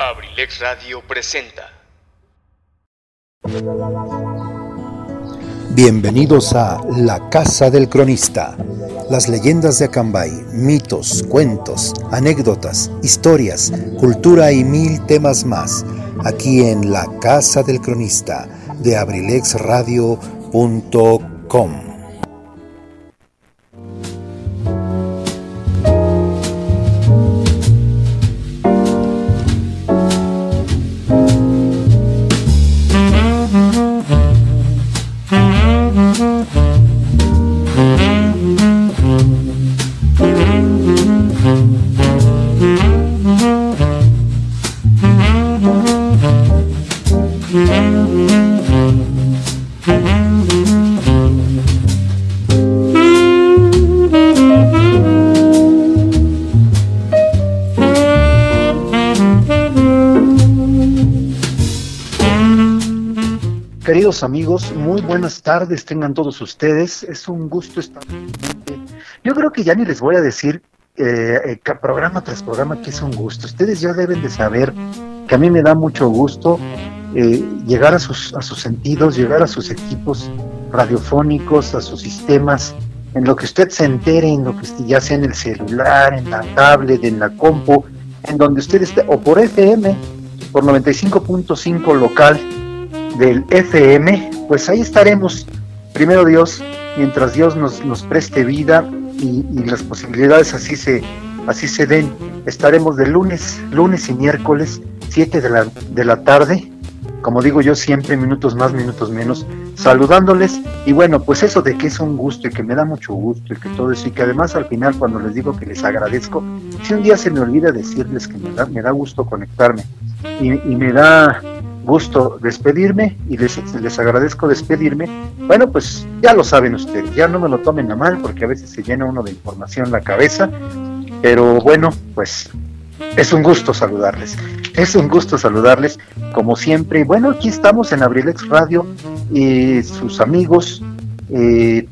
Abrilex Radio presenta. Bienvenidos a La Casa del Cronista. Las leyendas de Acambay, mitos, cuentos, anécdotas, historias, cultura y mil temas más. Aquí en La Casa del Cronista de abrilexradio.com. Amigos, muy buenas tardes tengan todos ustedes. Es un gusto estar. Yo creo que ya ni les voy a decir eh, eh, programa tras programa que es un gusto. Ustedes ya deben de saber que a mí me da mucho gusto eh, llegar a sus, a sus sentidos, llegar a sus equipos radiofónicos, a sus sistemas, en lo que usted se entere, en lo que ya sea en el celular, en la tablet, en la compu, en donde usted esté, o por FM, por 95.5 local del FM, pues ahí estaremos, primero Dios, mientras Dios nos, nos preste vida y, las posibilidades así se, así se den. Estaremos de lunes, lunes y miércoles, 7 de la, de la tarde, como digo yo siempre, minutos más, minutos menos, saludándoles. Y bueno, pues eso de que es un gusto y que me da mucho gusto y que todo eso, y que además al final cuando les digo que les agradezco, si un día se me olvida decirles que me da, me da gusto conectarme y me da gusto despedirme y les, les agradezco despedirme. Bueno, pues ya lo saben ustedes, ya no me lo tomen a mal porque a veces se llena uno de información la cabeza, pero bueno, pues es un gusto saludarles, es un gusto saludarles como siempre. Bueno, aquí estamos en Abrilex Radio y sus amigos eh,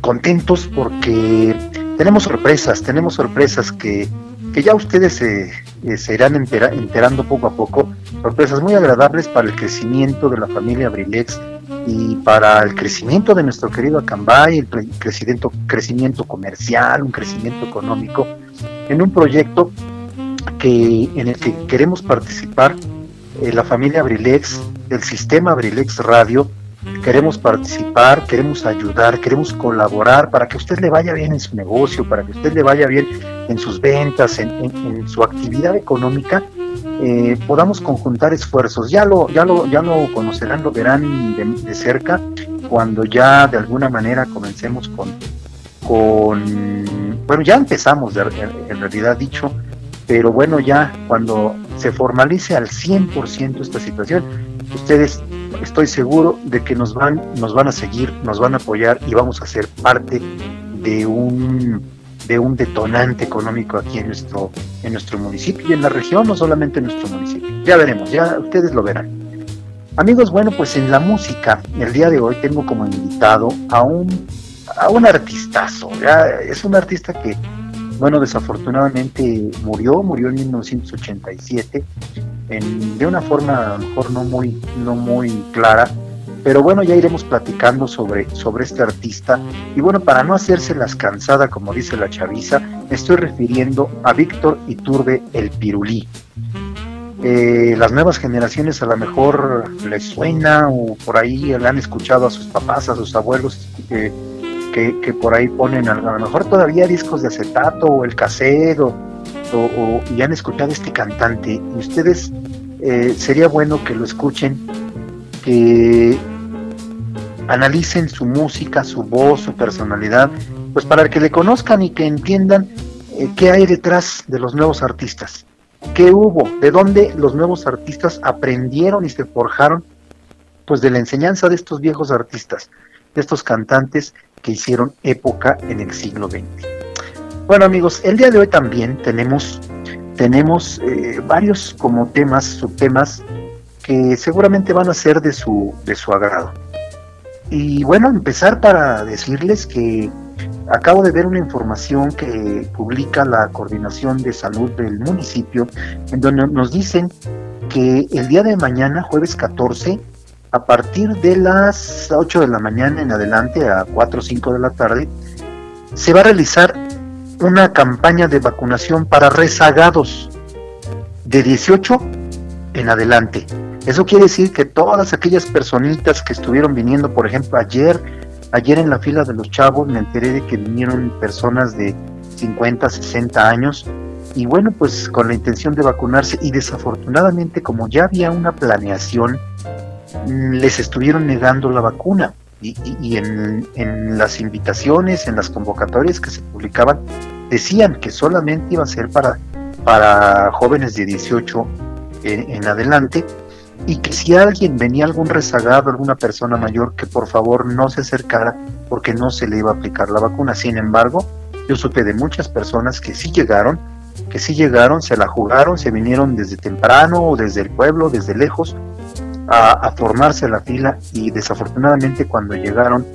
contentos porque tenemos sorpresas, tenemos sorpresas que que ya ustedes se, eh, se irán entera, enterando poco a poco, sorpresas muy agradables para el crecimiento de la familia Abrilex y para el crecimiento de nuestro querido Acambay, el crecimiento, crecimiento comercial, un crecimiento económico, en un proyecto que, en el que queremos participar eh, la familia Abrilex, el sistema Abrilex Radio, queremos participar, queremos ayudar, queremos colaborar para que usted le vaya bien en su negocio, para que usted le vaya bien en sus ventas, en, su actividad económica, eh, podamos conjuntar esfuerzos. Ya lo, ya lo, ya lo conocerán, lo verán de, cerca cuando ya de alguna manera comencemos con, con bueno, ya empezamos en realidad dicho, pero bueno, ya cuando se formalice al 100% esta situación, ustedes estoy seguro de que nos van, nos van a seguir, nos van a apoyar y vamos a ser parte de un de un detonante económico aquí en nuestro, en nuestro municipio y en la región, no solamente en nuestro municipio. Ya veremos, ya ustedes lo verán. Amigos, bueno, pues en la música, el día de hoy tengo como invitado a un, a un artistazo. Es un artista que, bueno, desafortunadamente murió, murió en 1987, en, de una forma a lo mejor no muy, no muy clara, pero bueno, ya iremos platicando sobre, sobre este artista. Y bueno, para no hacerse las cansada, como dice la chaviza, me estoy refiriendo a Víctor Iturbe el Pirulí. Eh, las nuevas generaciones a lo mejor les suena o por ahí le han escuchado a sus papás, a sus abuelos que, que, por ahí ponen a, lo mejor todavía discos de acetato o el cassette o, y han escuchado este cantante y ustedes eh, sería bueno que lo escuchen que analicen su música, su voz, su personalidad, pues para que le conozcan y que entiendan eh, qué hay detrás de los nuevos artistas, qué hubo, de dónde los nuevos artistas aprendieron y se forjaron, pues de la enseñanza de estos viejos artistas, de estos cantantes que hicieron época en el siglo XX. Bueno amigos, el día de hoy también tenemos, tenemos eh, varios como temas, subtemas, que seguramente van a ser de su, de su agrado. Y bueno, empezar para decirles que acabo de ver una información que publica la Coordinación de Salud del municipio, en donde nos dicen que el día de mañana, jueves 14, a partir de las 8 de la mañana en adelante a 4 o 5 de la tarde, se va a realizar una campaña de vacunación para rezagados de 18 en adelante. Eso quiere decir que todas aquellas personitas que estuvieron viniendo, por ejemplo, ayer, ayer en la fila de los chavos me enteré de que vinieron personas de 50, 60 años y bueno, pues con la intención de vacunarse y desafortunadamente como ya había una planeación, mm, les estuvieron negando la vacuna y, en, las invitaciones, en las convocatorias que se publicaban, decían que solamente iba a ser para, para jóvenes de 18 en, en adelante y que si alguien venía algún rezagado, alguna persona mayor, que por favor no se acercara porque no se le iba a aplicar la vacuna. Sin embargo, yo supe de muchas personas que sí llegaron, que sí llegaron, se la jugaron, se vinieron desde temprano o desde el pueblo, desde lejos, a, formarse la fila y desafortunadamente cuando llegaron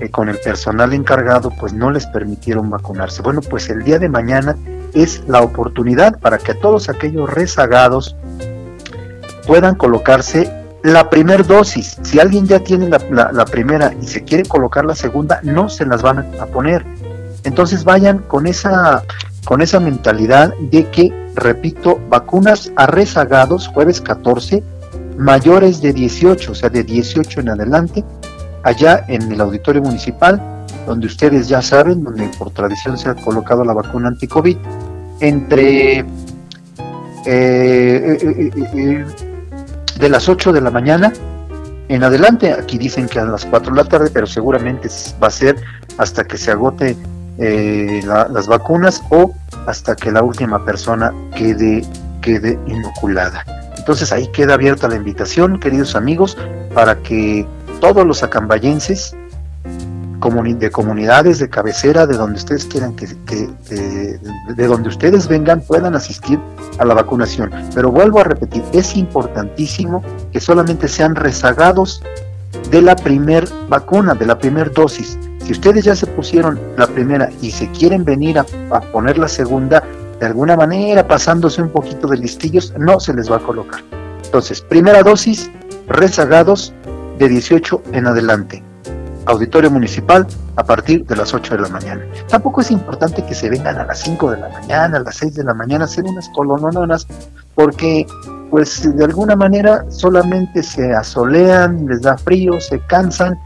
eh, con el personal encargado, pues no les permitieron vacunarse. Bueno, pues el día de mañana es la oportunidad para que todos aquellos rezagados puedan colocarse la primera dosis. Si alguien ya tiene la, la, primera y se quiere colocar la segunda, no se las van a poner. Entonces vayan con esa con esa mentalidad de que, repito, vacunas a rezagados jueves 14, mayores de 18, o sea, de 18 en adelante, allá en el auditorio municipal, donde ustedes ya saben, donde por tradición se ha colocado la vacuna anti-COVID, entre eh, eh, eh, de las 8 de la mañana en adelante, aquí dicen que a las 4 de la tarde, pero seguramente va a ser hasta que se agote eh, las vacunas o hasta que la última persona quede, quede inoculada. Entonces ahí queda abierta la invitación, queridos amigos, para que todos los acambayenses de comunidades de cabecera, de donde ustedes quieran que, de donde ustedes vengan, puedan asistir a la vacunación. Pero vuelvo a repetir, es importantísimo que solamente sean rezagados de la primer vacuna, de la primer dosis. Si ustedes ya se pusieron la primera y se quieren venir a, poner la segunda, de alguna manera pasándose un poquito de listillos, no se les va a colocar. Entonces, primera dosis, rezagados de 18 en adelante. Auditorio Municipal a partir de las 8 de la mañana. Tampoco es importante que se vengan a las 5 de la mañana, a las 6 de la mañana, a hacer unas colononas, porque pues de alguna manera solamente se asolean, les da frío, se cansan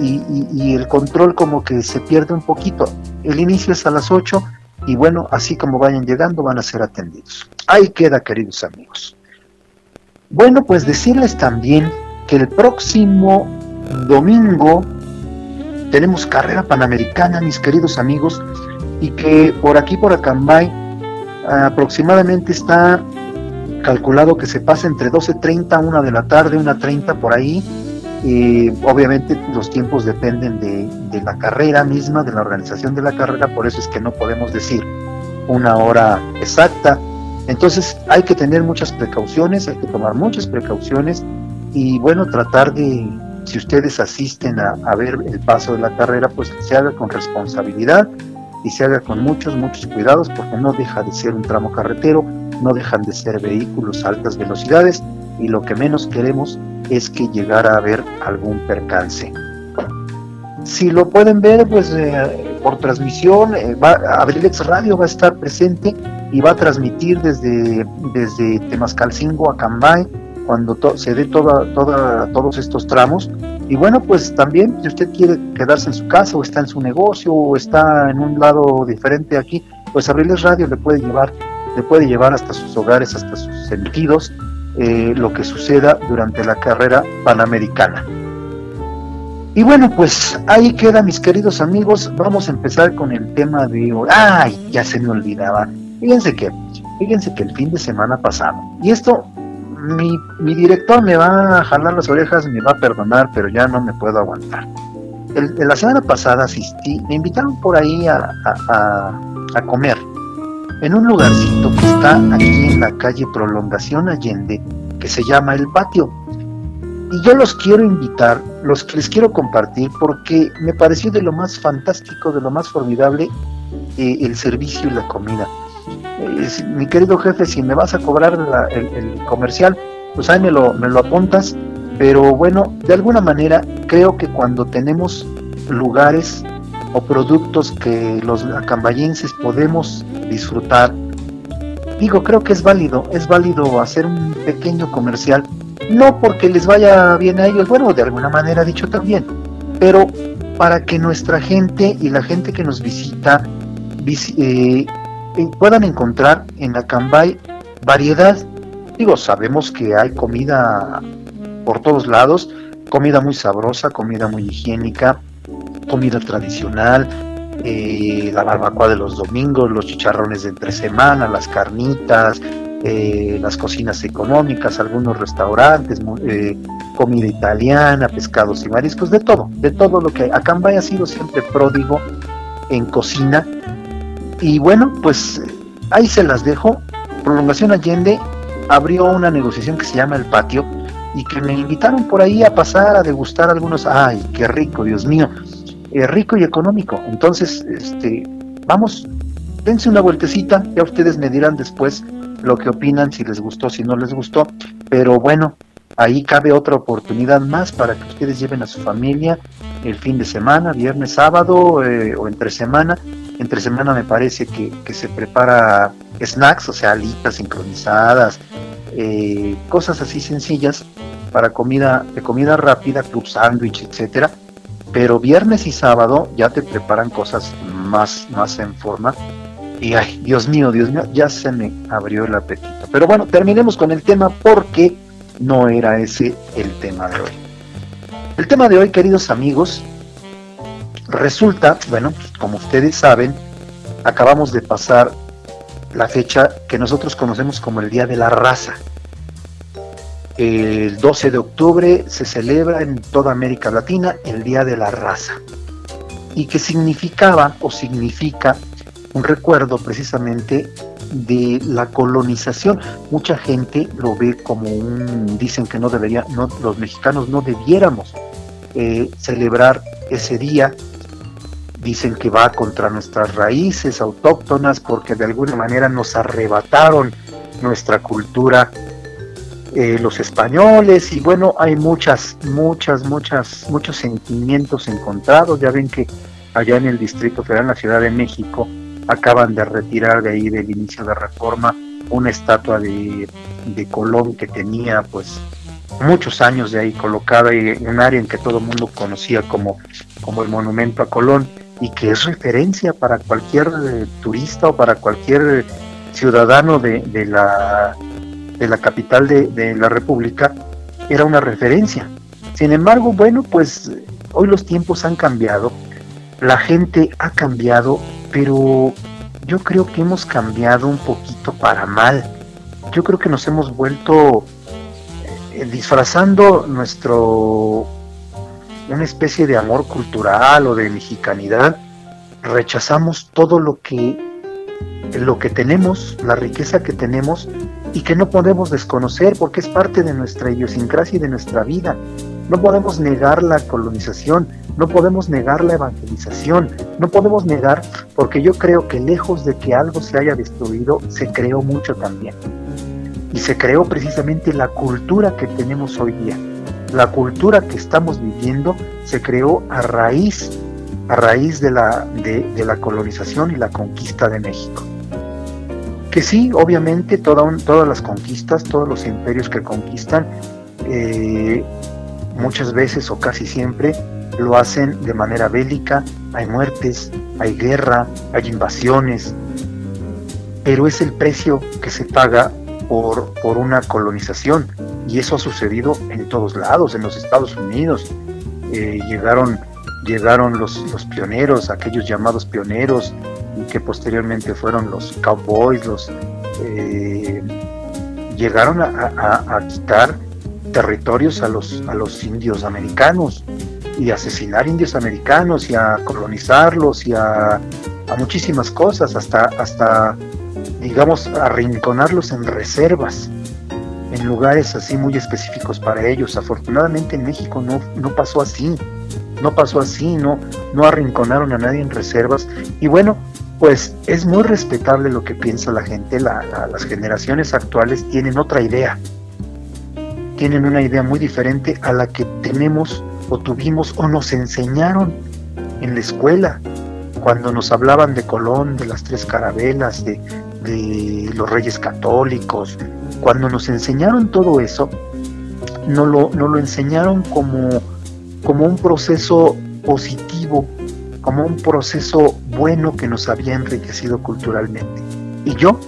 y, el control como que se pierde un poquito. El inicio es a las 8 y bueno, así como vayan llegando van a ser atendidos. Ahí queda, queridos amigos. Bueno, pues decirles también que el próximo domingo tenemos carrera panamericana, mis queridos amigos, y que por aquí, por Acambay, aproximadamente está calculado que se pase entre 12.30 a 1 de la tarde, 1.30 por ahí, y obviamente los tiempos dependen de, la carrera misma, de la organización de la carrera, por eso es que no podemos decir una hora exacta. Entonces hay que tener muchas precauciones, hay que tomar muchas precauciones y bueno, tratar de, si ustedes asisten a, ver el paso de la carrera, pues se haga con responsabilidad y se haga con muchos, muchos cuidados porque no deja de ser un tramo carretero, no dejan de ser vehículos a altas velocidades y lo que menos queremos es que llegara a haber algún percance. Si lo pueden ver, pues eh, por transmisión, eh, Abrilex Radio va a estar presente y va a transmitir desde, desde Temascalcingo a Cambay, cuando se dé todos estos tramos. Y bueno, pues también si usted quiere quedarse en su casa o está en su negocio o está en un lado diferente aquí, pues Abrilex Radio le puede llevar, le puede llevar hasta sus hogares, hasta sus sentidos eh, lo que suceda durante la carrera panamericana. Y bueno, pues ahí queda, mis queridos amigos. Vamos a empezar con el tema de hoy. ¡Ay! Ya se me olvidaba. Fíjense que, fíjense que el fin de semana pasado, y esto, mi, mi director me va a jalar las orejas, me va a perdonar, pero ya no me puedo aguantar. El, la semana pasada asistí, me invitaron por ahí a, a, a comer en un lugarcito que está aquí en la calle Prolongación Allende, que se llama El Patio. Y yo los quiero invitar, los les quiero compartir, porque me pareció de lo más fantástico, de lo más formidable eh, el servicio y la comida. Mi querido jefe, si me vas a cobrar el, comercial, pues ahí me lo, me lo apuntas. Pero bueno, de alguna manera creo que cuando tenemos lugares o productos que los acambayenses podemos disfrutar, digo, creo que es válido, es válido hacer un pequeño comercial, no porque les vaya bien a ellos, bueno, de alguna manera dicho también, pero para que nuestra gente y la gente que nos visita eh, puedan encontrar en la Cambay variedad. Digo, sabemos que hay comida por todos lados, comida muy sabrosa, comida muy higiénica, comida tradicional, eh, la barbacoa de los domingos, los chicharrones de entre semana, las carnitas, eh, las cocinas económicas, algunos restaurantes, eh, comida italiana, pescados y mariscos, de todo, de todo lo que hay. Acambay ha sido siempre pródigo en cocina y bueno, pues ahí se las dejo. Prolongación Allende abrió una negociación que se llama El Patio y que me invitaron por ahí a pasar a degustar algunos. ¡Ay, qué rico, Dios mío! Eh, rico y económico. Entonces, este, vamos, dense una vueltecita, ya ustedes me dirán después lo que opinan, si les gustó, si no les gustó, pero bueno, ahí cabe otra oportunidad más para que ustedes lleven a su familia el fin de semana, viernes, sábado eh, o entre semana. Entre semana me parece que, se prepara snacks, o sea, alitas sincronizadas, eh, cosas así sencillas para comida de comida rápida, club sándwich, etcétera. Pero viernes y sábado ya te preparan cosas más, más en forma y ay, Dios mío, Dios mío, ya se me abrió el apetito. Pero bueno, terminemos con el tema porque no era ese el tema de hoy. El tema de hoy, queridos amigos, resulta, bueno, como ustedes saben, acabamos de pasar la fecha que nosotros conocemos como el Día de la Raza. El 12 de octubre se celebra en toda América Latina el Día de la Raza. Y que significaba o significa un recuerdo precisamente de la colonización. Mucha gente lo ve como un, dicen que no debería, los mexicanos no debiéramos eh, celebrar ese día. Dicen que va contra nuestras raíces autóctonas porque de alguna manera nos arrebataron nuestra cultura eh, los españoles y bueno, hay muchas, muchas, muchas, muchos sentimientos encontrados. Ya ven que allá en el Distrito Federal, en la Ciudad de México, acaban de retirar de ahí del inicio de reforma una estatua de, Colón que tenía pues muchos años de ahí colocada en un área en que todo el mundo conocía como, como el monumento a Colón y que es referencia para cualquier eh, turista o para cualquier ciudadano de, de, la, de la capital de, de la República, era una referencia. Sin embargo, bueno, pues hoy los tiempos han cambiado, la gente ha cambiado pero yo creo que hemos cambiado un poquito para mal. Yo creo que nos hemos vuelto eh, disfrazando nuestro una especie de amor cultural o de mexicanidad, rechazamos todo lo que lo que tenemos, la riqueza que tenemos y que no podemos desconocer porque es parte de nuestra idiosincrasia y de nuestra vida. No podemos negar la colonización, no podemos negar la evangelización, no podemos negar, porque yo creo que lejos de que algo se haya destruido, se creó mucho también. Y se creó precisamente la cultura que tenemos hoy día. La cultura que estamos viviendo se creó a raíz, a raíz de la, de, la colonización y la conquista de México. Que sí, obviamente todas las conquistas, todos los imperios que conquistan, eh, muchas veces o casi siempre lo hacen de manera bélica, hay muertes, hay guerra, hay invasiones, pero es el precio que se paga por, por una colonización y eso ha sucedido en todos lados, en los Estados Unidos. Eh, llegaron llegaron los, los pioneros, aquellos llamados pioneros, y que posteriormente fueron los cowboys, los eh, llegaron a, a quitar territorios a los, a los indios americanos y asesinar indios americanos y a colonizarlos y a, muchísimas cosas, hasta, hasta, digamos, arrinconarlos en reservas, en lugares así muy específicos para ellos. Afortunadamente en México no, no pasó así, no pasó así, no, no arrinconaron a nadie en reservas. Y bueno, pues es muy respetable lo que piensa la gente, las generaciones actuales tienen otra idea, tienen una idea muy diferente a la que tenemos o tuvimos o nos enseñaron en la escuela, cuando nos hablaban de Colón, de las tres carabelas, de, de los reyes católicos, cuando nos enseñaron todo eso, no lo, lo enseñaron como, como un proceso positivo, como un proceso bueno que nos había enriquecido culturalmente. Y yo,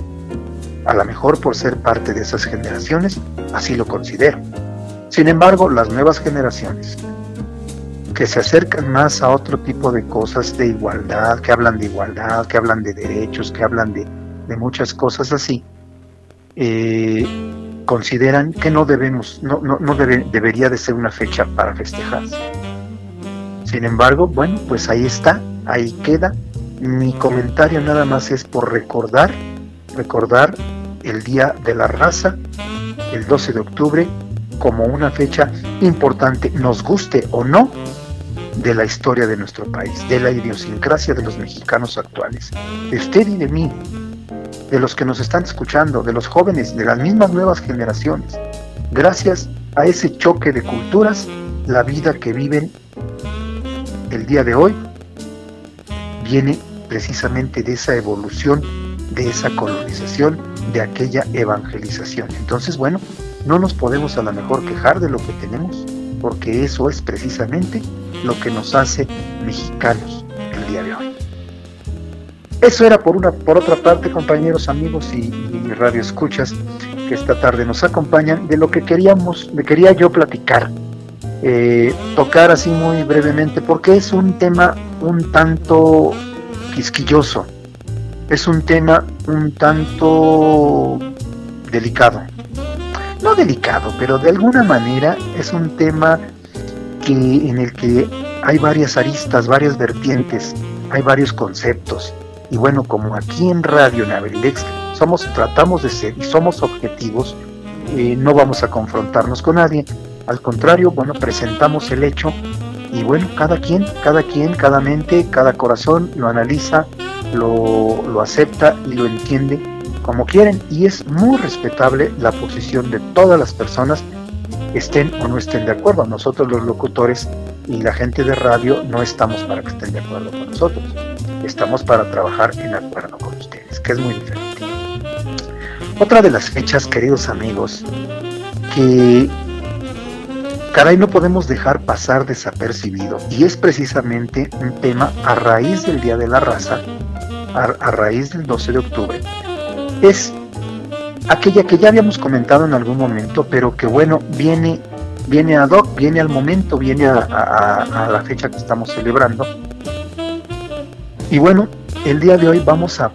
a lo mejor por ser parte de esas generaciones, así lo considero. Sin embargo, las nuevas generaciones, que se acercan más a otro tipo de cosas de igualdad, que hablan de igualdad, que hablan de derechos, que hablan de, muchas cosas así, eh, consideran que no debemos, no, no, no debería de ser una fecha para festejarse. Sin embargo, bueno, pues ahí está, ahí queda. Mi comentario nada más es por recordar, recordar el Día de la Raza, el 12 de octubre, como una fecha importante, nos guste o no, de la historia de nuestro país, de la idiosincrasia de los mexicanos actuales, de usted y de mí, de los que nos están escuchando, de los jóvenes, de las mismas nuevas generaciones. Gracias a ese choque de culturas, la vida que viven el día de hoy viene precisamente de esa evolución, de esa colonización, de aquella evangelización. Entonces, bueno, no nos podemos a lo mejor quejar de lo que tenemos, porque eso es precisamente lo que nos hace mexicanos el día de hoy. Eso era por una, por otra parte, compañeros, amigos y, y radio escuchas que esta tarde nos acompañan de lo que queríamos, me quería yo platicar, eh, tocar así muy brevemente, porque es un tema un tanto quisquilloso, es un tema un tanto delicado. No delicado, pero de alguna manera es un tema que, en el que hay varias aristas, varias vertientes, hay varios conceptos y bueno, como aquí en Radio Navelidex somos, tratamos de ser y somos objetivos, eh, no vamos a confrontarnos con nadie. Al contrario, bueno, presentamos el hecho y bueno, cada quien, cada quien, cada mente, cada corazón lo analiza, lo, lo acepta y lo entiende como quieren. Y es muy respetable la posición de todas las personas, estén o no estén de acuerdo. Nosotros los locutores y la gente de radio no estamos para que estén de acuerdo con nosotros estamos para trabajar en acuerdo con ustedes, que es muy diferente. Otra de las fechas, queridos amigos, que caray no podemos dejar pasar desapercibido y es precisamente un tema a raíz del Día de la Raza, a, raíz del 12 de octubre, es aquella que ya habíamos comentado en algún momento, pero que bueno, viene, viene ad hoc, viene al momento, viene a la fecha que estamos celebrando, y bueno, el día de hoy vamos a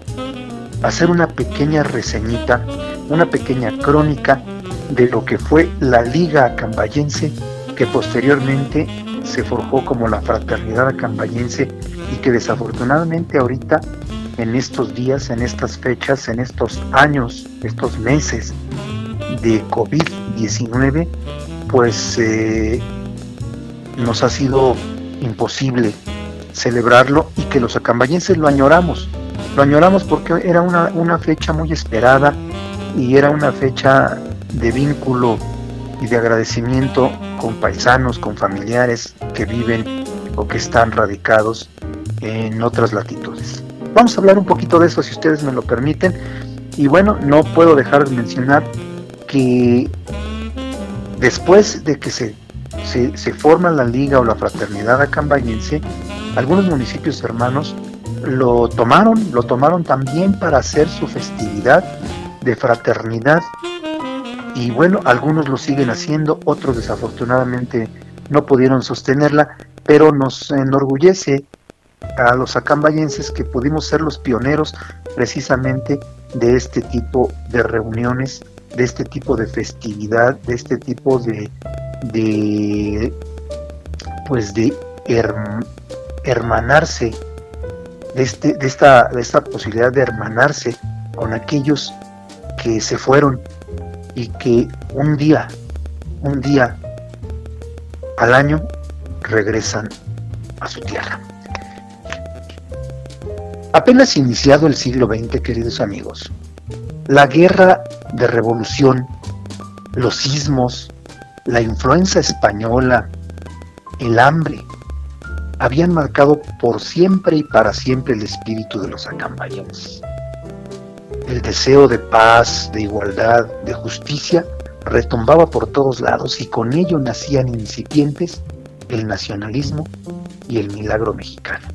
hacer una pequeña reseñita, una pequeña crónica de lo que fue la Liga Acambayense, que posteriormente se forjó como la Fraternidad Acambayense y que desafortunadamente ahorita, en estos días, en estas fechas, en estos años, estos meses de COVID-19, pues eh, nos ha sido imposible celebrarlo y que los acambayenses lo añoramos. Lo añoramos porque era una, una fecha muy esperada y era una fecha de vínculo y de agradecimiento con paisanos, con familiares que viven o que están radicados en otras latitudes. Vamos a hablar un poquito de eso si ustedes me lo permiten. Y bueno, no puedo dejar de mencionar que después de que se, se, se forma la liga o la fraternidad acambayense, algunos municipios hermanos lo tomaron, lo tomaron también para hacer su festividad de fraternidad. Y bueno, algunos lo siguen haciendo, otros desafortunadamente no pudieron sostenerla, pero nos enorgullece a los acambayenses que pudimos ser los pioneros precisamente de este tipo de reuniones, de este tipo de festividad, de este tipo de, de pues de hermanarse, de, este, de, esta, de esta posibilidad de hermanarse con aquellos que se fueron y que un día, un día al año regresan a su tierra. Apenas iniciado el siglo XX, queridos amigos, la guerra de revolución, los sismos, la influenza española, el hambre, habían marcado por siempre y para siempre el espíritu de los acambayenses. El deseo de paz, de igualdad, de justicia retumbaba por todos lados y con ello nacían incipientes el nacionalismo y el milagro mexicano.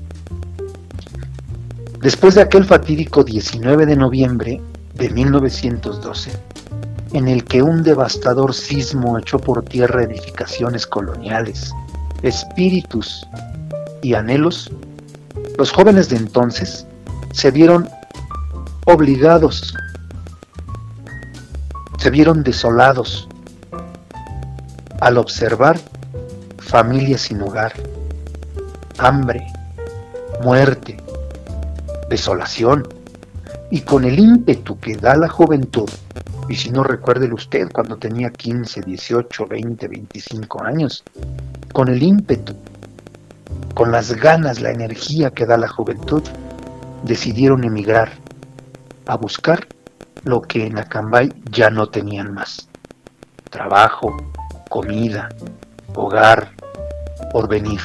Después de aquel fatídico 19 de noviembre de 1912, en el que un devastador sismo echó por tierra edificaciones coloniales, espíritus y anhelos, los jóvenes de entonces se vieron obligados, se vieron desolados al observar familias sin hogar, hambre, muerte, desolación, y con el ímpetu que da la juventud, y si no recuérdelo usted cuando tenía 15, 18, 20, 25 años, con el ímpetu, con las ganas, la energía que da la juventud, decidieron emigrar a buscar lo que en Acambay ya no tenían más. Trabajo, comida, hogar, porvenir.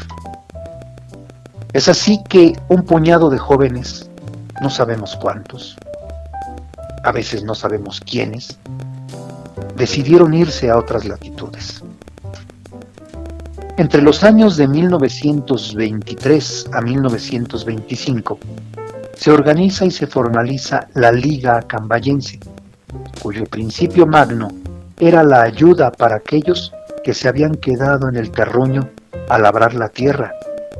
Es así que un puñado de jóvenes, no sabemos cuántos, a veces no sabemos quiénes, decidieron irse a otras latitudes. Entre los años de 1923 a 1925, se organiza y se formaliza la Liga Acambayense, cuyo principio magno era la ayuda para aquellos que se habían quedado en el terruño a labrar la tierra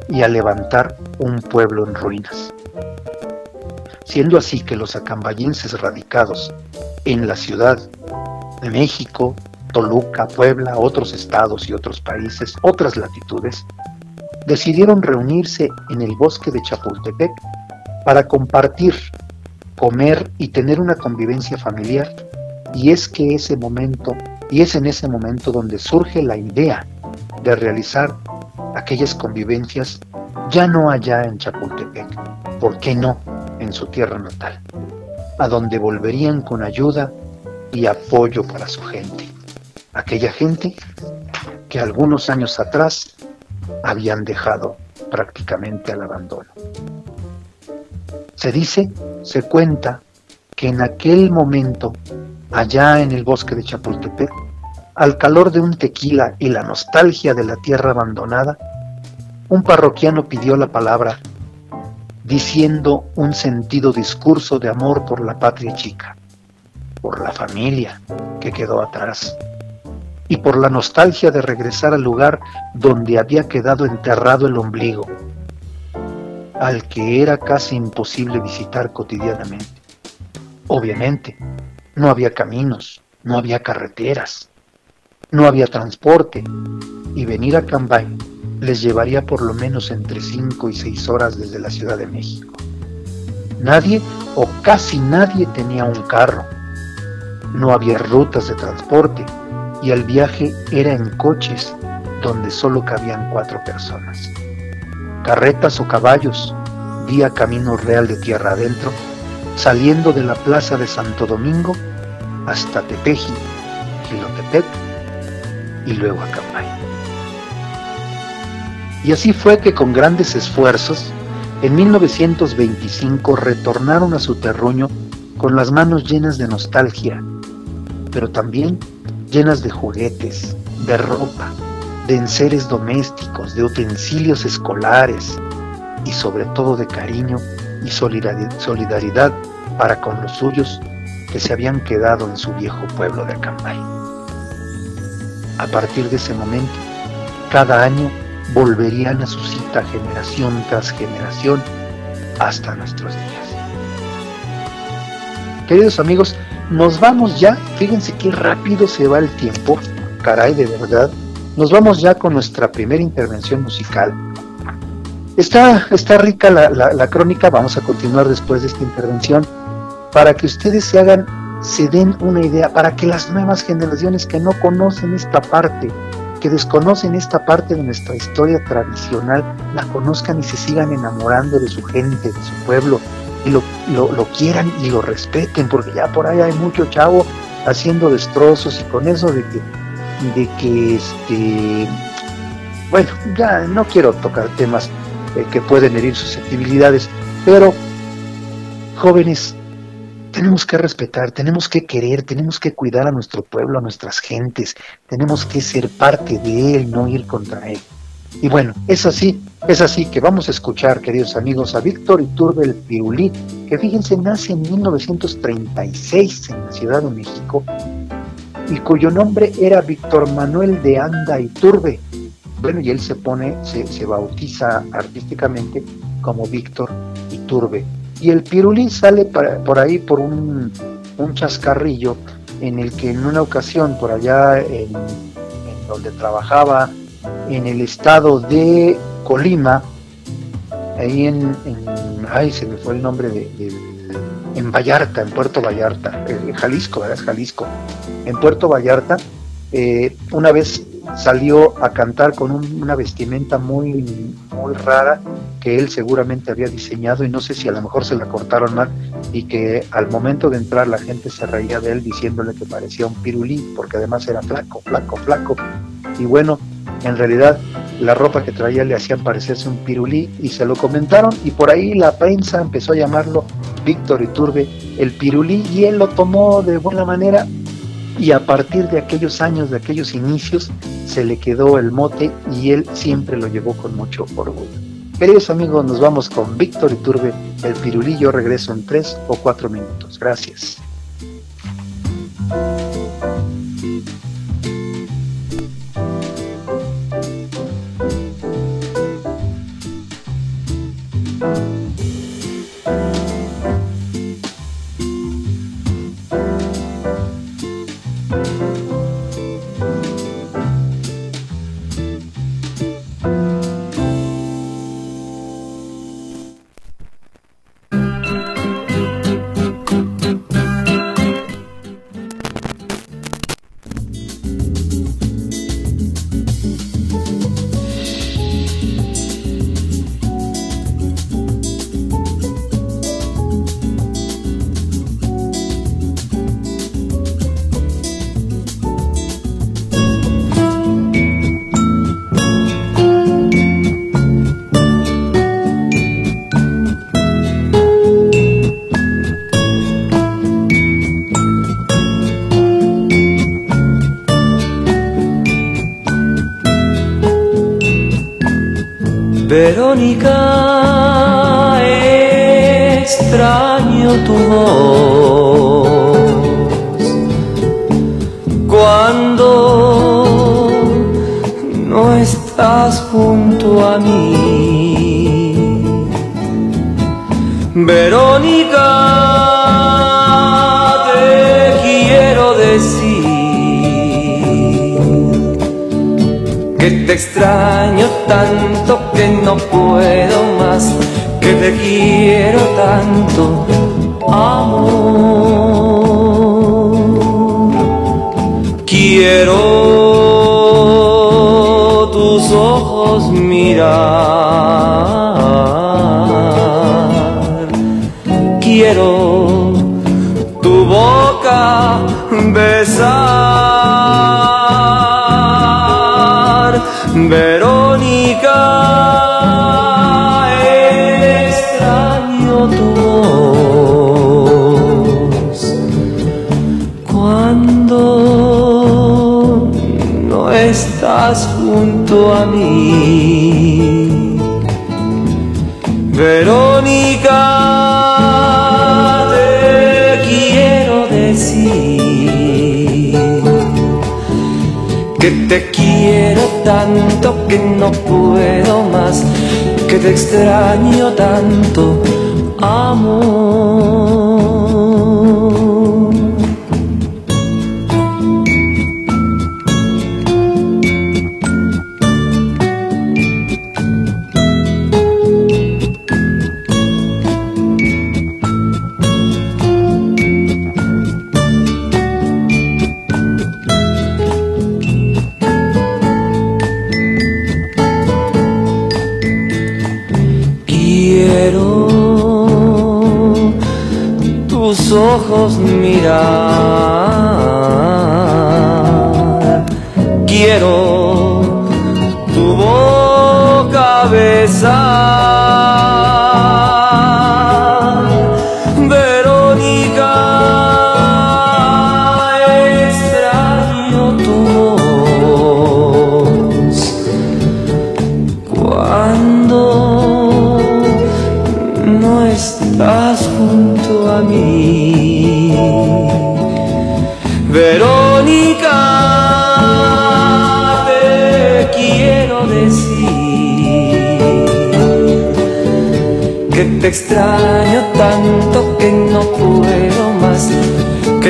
y a levantar un pueblo en ruinas. Siendo así que los acambayenses radicados en la Ciudad de México, Toluca, Puebla, otros estados y otros países, otras latitudes, decidieron reunirse en el bosque de Chapultepec para compartir, comer y tener una convivencia familiar. Y es que ese momento, y es en ese momento donde surge la idea de realizar aquellas convivencias ya no allá en Chapultepec, ¿por qué no en su tierra natal? A donde volverían con ayuda y apoyo para su gente. Aquella gente que algunos años atrás habían dejado prácticamente al abandono. Se dice, se cuenta, que en aquel momento, allá en el bosque de Chapultepec, al calor de un tequila y la nostalgia de la tierra abandonada, un parroquiano pidió la palabra, diciendo un sentido discurso de amor por la patria chica, por la familia que quedó atrás, y por la nostalgia de regresar al lugar donde había quedado enterrado el ombligo, al que era casi imposible visitar cotidianamente. Obviamente, no había caminos, no había carreteras, no había transporte, y venir a Cambay les llevaría por lo menos entre 5 y 6 horas desde la Ciudad de México. Nadie o casi nadie tenía un carro. No había rutas de transporte y el viaje era en coches donde solo cabían cuatro personas carretas o caballos, vía camino real de tierra adentro, saliendo de la plaza de Santo Domingo hasta Tepeji, Gilotepec y luego a Cambay. Y así fue que con grandes esfuerzos, en 1925 retornaron a su terruño con las manos llenas de nostalgia, pero también llenas de juguetes, de ropa, de enseres domésticos, de utensilios escolares y sobre todo de cariño y solidaridad para con los suyos que se habían quedado en su viejo pueblo de Acambay. A partir de ese momento, cada año volverían a su cita generación tras generación hasta nuestros días. Queridos amigos, nos vamos ya, fíjense qué rápido se va el tiempo, caray de verdad, nos vamos ya con nuestra primera intervención musical. Está, está rica la, crónica, vamos a continuar después de esta intervención, para que ustedes se hagan, se den una idea, para que las nuevas generaciones que no conocen esta parte, que desconocen esta parte de nuestra historia tradicional, la conozcan y se sigan enamorando de su gente, de su pueblo, y lo, quieran y lo respeten, porque ya por ahí hay mucho chavo haciendo destrozos y con eso de que, de que este, bueno, ya no quiero tocar temas eh, que pueden herir susceptibilidades, pero jóvenes, tenemos que respetar, tenemos que querer, tenemos que cuidar a nuestro pueblo, a nuestras gentes, tenemos que ser parte de él, no ir contra él. Y bueno, es así, es así que vamos a escuchar, queridos amigos, a Víctor Iturbe el Pirulí, que fíjense, nace en 1936 en la Ciudad de México y cuyo nombre era Víctor Manuel de Anda Iturbe. Bueno, y él se pone, se, se bautiza artísticamente como Víctor Iturbe. Y el Pirulí sale por ahí por un, un, chascarrillo en el que en una ocasión por allá en donde trabajaba en el estado de Colima, ahí en, ay, se me fue el nombre de, en Vallarta, en Puerto Vallarta, en Jalisco, ¿verdad? Es Jalisco. En Puerto Vallarta, eh, una vez salió a cantar con una vestimenta muy, muy rara que él seguramente había diseñado y no sé si a lo mejor se la cortaron mal y que al momento de entrar la gente se reía de él diciéndole que parecía un pirulí porque además era flaco, flaco, flaco. Y bueno, en realidad la ropa que traía le hacía parecerse un pirulí y se lo comentaron y por ahí la prensa empezó a llamarlo Víctor Iturbe el pirulí y él lo tomó de buena manera y a partir de aquellos años, de aquellos inicios, se le quedó el mote y él siempre lo llevó con mucho orgullo. Queridos amigos, nos vamos con Víctor Iturbe, el pirulí. Yo regreso en tres o cuatro minutos. Gracias. Bye. extraño tu voz. Cuando no estás junto a mí, Verónica, te quiero decir que te extraño tanto que te quiero tanto, amor. Quiero tus ojos mirar, quiero tu boca besar. junto a mí. Verónica, te quiero decir que te quiero tanto que no puedo más, que te extraño tanto, amor.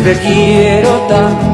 Te quiero tanto,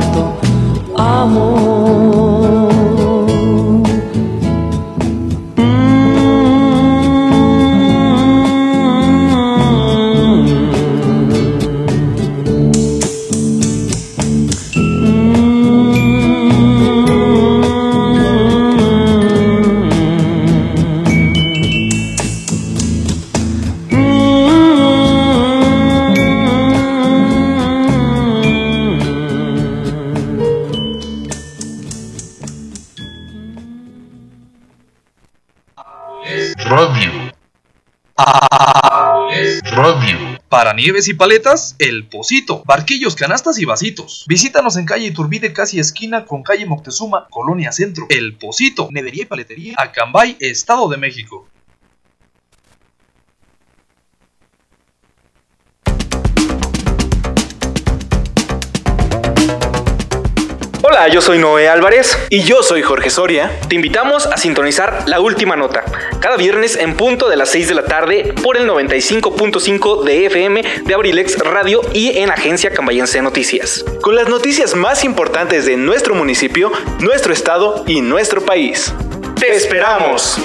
Para nieves y paletas, El Pocito. Barquillos, canastas y vasitos. Visítanos en calle Iturbide, casi esquina con calle Moctezuma, Colonia Centro. El Pocito. Nevería y paletería. Acambay, Estado de México. Hola, yo soy Noé Álvarez. Y yo soy Jorge Soria. Te invitamos a sintonizar la última nota, cada viernes en punto de las 6 de la tarde por el 95.5 de FM de Abrilex Radio y en Agencia Cambayense Noticias. Con las noticias más importantes de nuestro municipio, nuestro estado y nuestro país. ¡Te esperamos!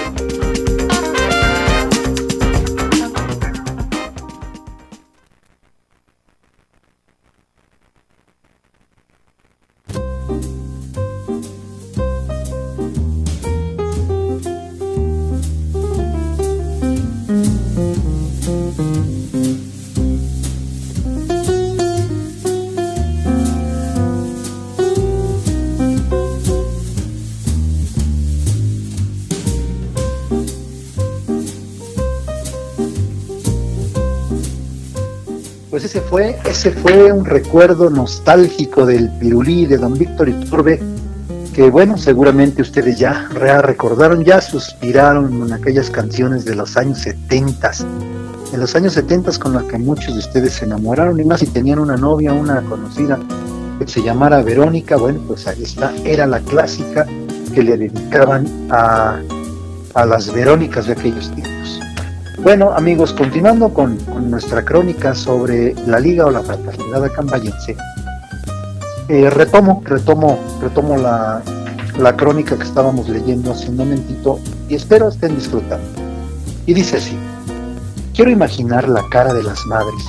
Ese fue, ese fue un recuerdo nostálgico del pirulí de don Víctor Iturbe, que bueno, seguramente ustedes ya recordaron, ya suspiraron en aquellas canciones de los años 70, de los años 70 con las que muchos de ustedes se enamoraron, y más si tenían una novia, una conocida que se llamara Verónica, bueno, pues ahí está, era la clásica que le dedicaban a, a las Verónicas de aquellos tiempos. Bueno, amigos, continuando con, nuestra crónica sobre la Liga o la Fraternidad Acambayense, eh, retomo, retomo, retomo la, la crónica que estábamos leyendo hace un momentito y espero estén disfrutando. Y dice así, quiero imaginar la cara de las madres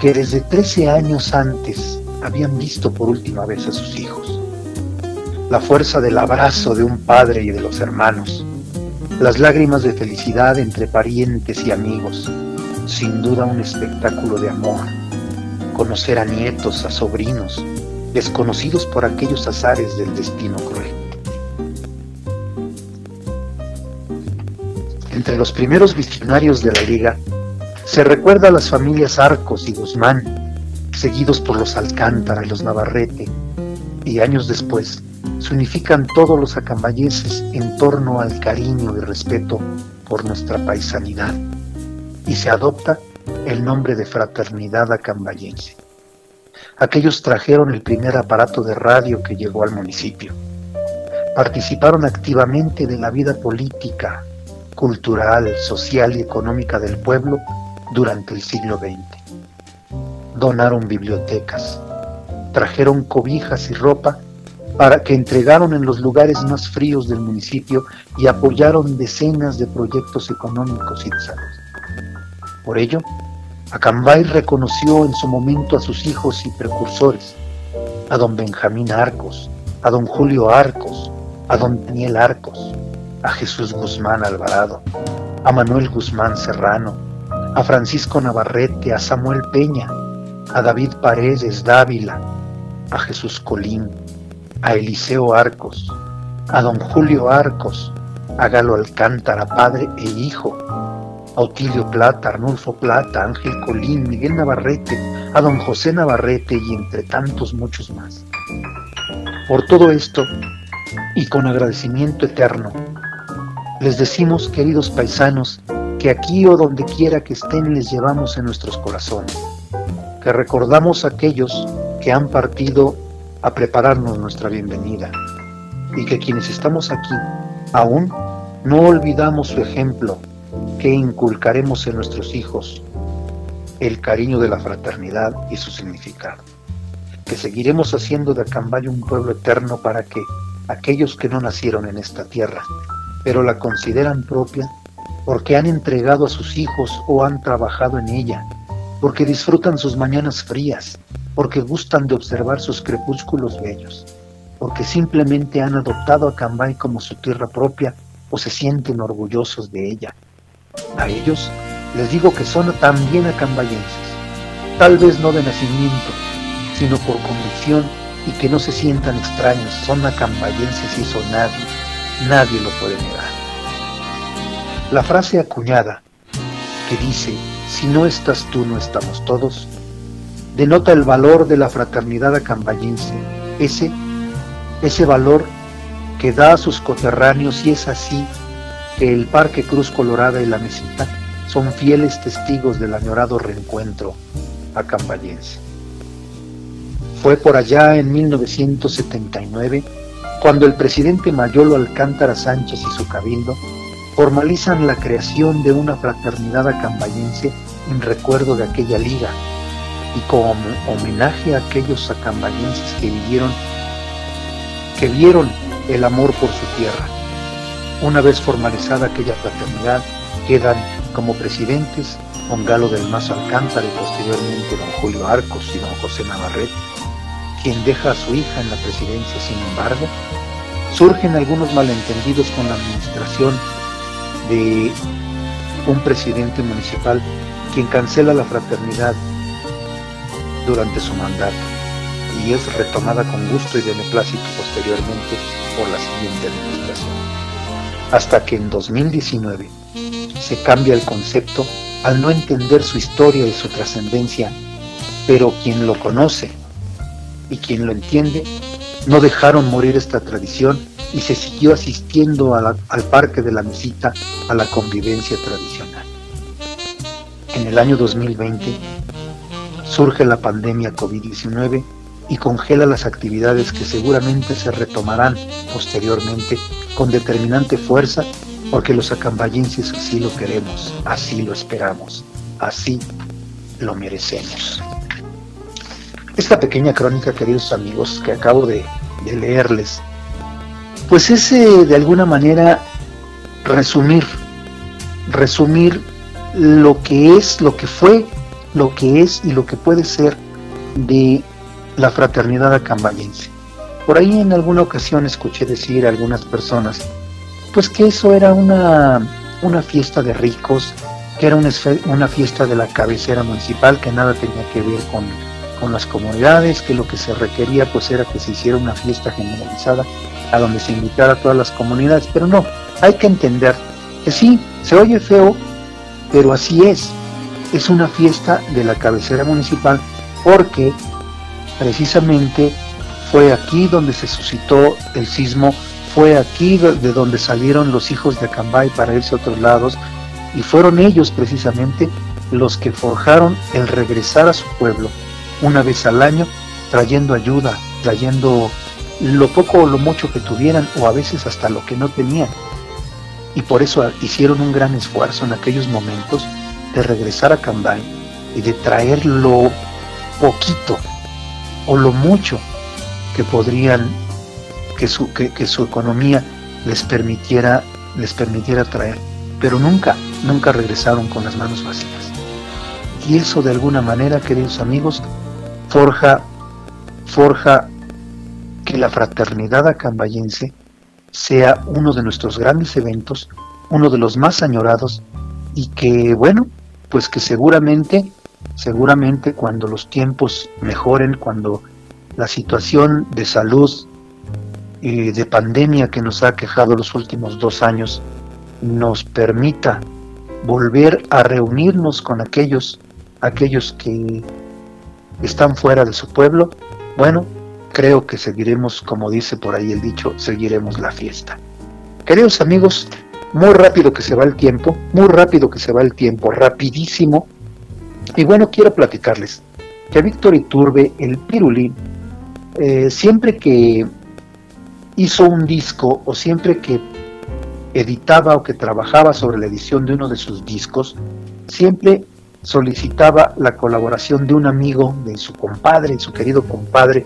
que desde 13 años antes habían visto por última vez a sus hijos. La fuerza del abrazo de un padre y de los hermanos las lágrimas de felicidad entre parientes y amigos, sin duda un espectáculo de amor, conocer a nietos, a sobrinos, desconocidos por aquellos azares del destino cruel. Entre los primeros visionarios de la liga se recuerda a las familias Arcos y Guzmán, seguidos por los Alcántara y los Navarrete, y años después se unifican todos los acambayenses en torno al cariño y respeto por nuestra paisanidad y se adopta el nombre de Fraternidad Acambayense. Aquellos trajeron el primer aparato de radio que llegó al municipio. Participaron activamente de la vida política, cultural, social y económica del pueblo durante el siglo XX. Donaron bibliotecas, trajeron cobijas y ropa para que entregaron en los lugares más fríos del municipio y apoyaron decenas de proyectos económicos y de salud. Por ello, Acambay reconoció en su momento a sus hijos y precursores, a don Benjamín Arcos, a don Julio Arcos, a don Daniel Arcos, a Jesús Guzmán Alvarado, a Manuel Guzmán Serrano, a Francisco Navarrete, a Samuel Peña, a David Paredes Dávila, a Jesús Colín, a Eliseo Arcos, a don Julio Arcos, a Galo Alcántara, padre e hijo, a Otilio Plata, Arnulfo Plata, Ángel Colín, Miguel Navarrete, a don José Navarrete y entre tantos muchos más. Por todo esto, y con agradecimiento eterno, les decimos, queridos paisanos, que aquí o donde quiera que estén les llevamos en nuestros corazones, que recordamos a aquellos que han partido a prepararnos nuestra bienvenida y que quienes estamos aquí aún no olvidamos su ejemplo que inculcaremos en nuestros hijos, el cariño de la fraternidad y su significado, que seguiremos haciendo de Acambay un pueblo eterno para que aquellos que no nacieron en esta tierra, pero la consideran propia porque han entregado a sus hijos o han trabajado en ella, porque disfrutan sus mañanas frías, porque gustan de observar sus crepúsculos bellos, porque simplemente han adoptado a Cambay como su tierra propia o se sienten orgullosos de ella. A ellos les digo que son también acambayenses, tal vez no de nacimiento, sino por convicción y que no se sientan extraños, son acambayenses y eso nadie, nadie lo puede negar. La frase acuñada que dice, si no estás tú, no estamos todos, denota el valor de la fraternidad acambayense, ese, ese valor que da a sus coterráneos y es así que el Parque Cruz Colorada y la Mesita son fieles testigos del añorado reencuentro acambayense. Fue por allá en 1979 cuando el presidente Mayolo Alcántara Sánchez y su cabildo formalizan la creación de una fraternidad acambayense en recuerdo de aquella liga y como homenaje a aquellos acambayenses que vivieron, que vieron el amor por su tierra. Una vez formalizada aquella fraternidad, quedan como presidentes don Galo del Mazo Alcántara y posteriormente don Julio Arcos y don José Navarrete, quien deja a su hija en la presidencia. Sin embargo, surgen algunos malentendidos con la administración de un presidente municipal quien cancela la fraternidad durante su mandato y es retomada con gusto y beneplácito posteriormente por la siguiente administración. Hasta que en 2019 se cambia el concepto al no entender su historia y su trascendencia, pero quien lo conoce y quien lo entiende no dejaron morir esta tradición y se siguió asistiendo al Parque de la Mesita a la convivencia tradicional. En el año 2020 surge la pandemia COVID-19 y congela las actividades que seguramente se retomarán posteriormente con determinante fuerza porque los acambayenses así lo queremos, así lo esperamos, así lo merecemos. Esta pequeña crónica, queridos amigos, que acabo de, leerles, pues es eh, de alguna manera resumir, resumir lo que es, lo que fue, lo que es y lo que puede ser de la fraternidad acambayense. Por ahí en alguna ocasión escuché decir a algunas personas, pues que eso era una, una fiesta de ricos, que era una, una fiesta de la cabecera municipal, que nada tenía que ver con, con las comunidades, que lo que se requería pues era que se hiciera una fiesta generalizada a donde se invitara a todas las comunidades, pero no, hay que entender que sí, se oye feo, pero así es. Es una fiesta de la cabecera municipal porque precisamente fue aquí donde se suscitó el sismo, fue aquí de donde salieron los hijos de Acambay para irse a otros lados y fueron ellos precisamente los que forjaron el regresar a su pueblo una vez al año trayendo ayuda, trayendo lo poco o lo mucho que tuvieran o a veces hasta lo que no tenían. Y por eso hicieron un gran esfuerzo en aquellos momentos de regresar a Cambay y de traer lo poquito o lo mucho que podrían, que su, que, su economía les permitiera, les permitiera traer. Pero nunca, nunca regresaron con las manos vacías. Y eso de alguna manera, queridos amigos, forja, forja que la fraternidad acambayense sea uno de nuestros grandes eventos, uno de los más añorados y que, bueno, pues que seguramente seguramente cuando los tiempos mejoren, cuando la situación de salud y de pandemia que nos ha quejado los últimos dos años nos permita volver a reunirnos con aquellos, aquellos que están fuera de su pueblo, bueno, creo que seguiremos, como dice por ahí el dicho, seguiremos la fiesta. Queridos amigos, muy rápido que se va el tiempo, muy rápido que se va el tiempo, rapidísimo. Y bueno, quiero platicarles que Víctor Iturbe, el Pirulín, eh, siempre que hizo un disco o siempre que editaba o que trabajaba sobre la edición de uno de sus discos, siempre solicitaba la colaboración de un amigo, de su compadre, su querido compadre,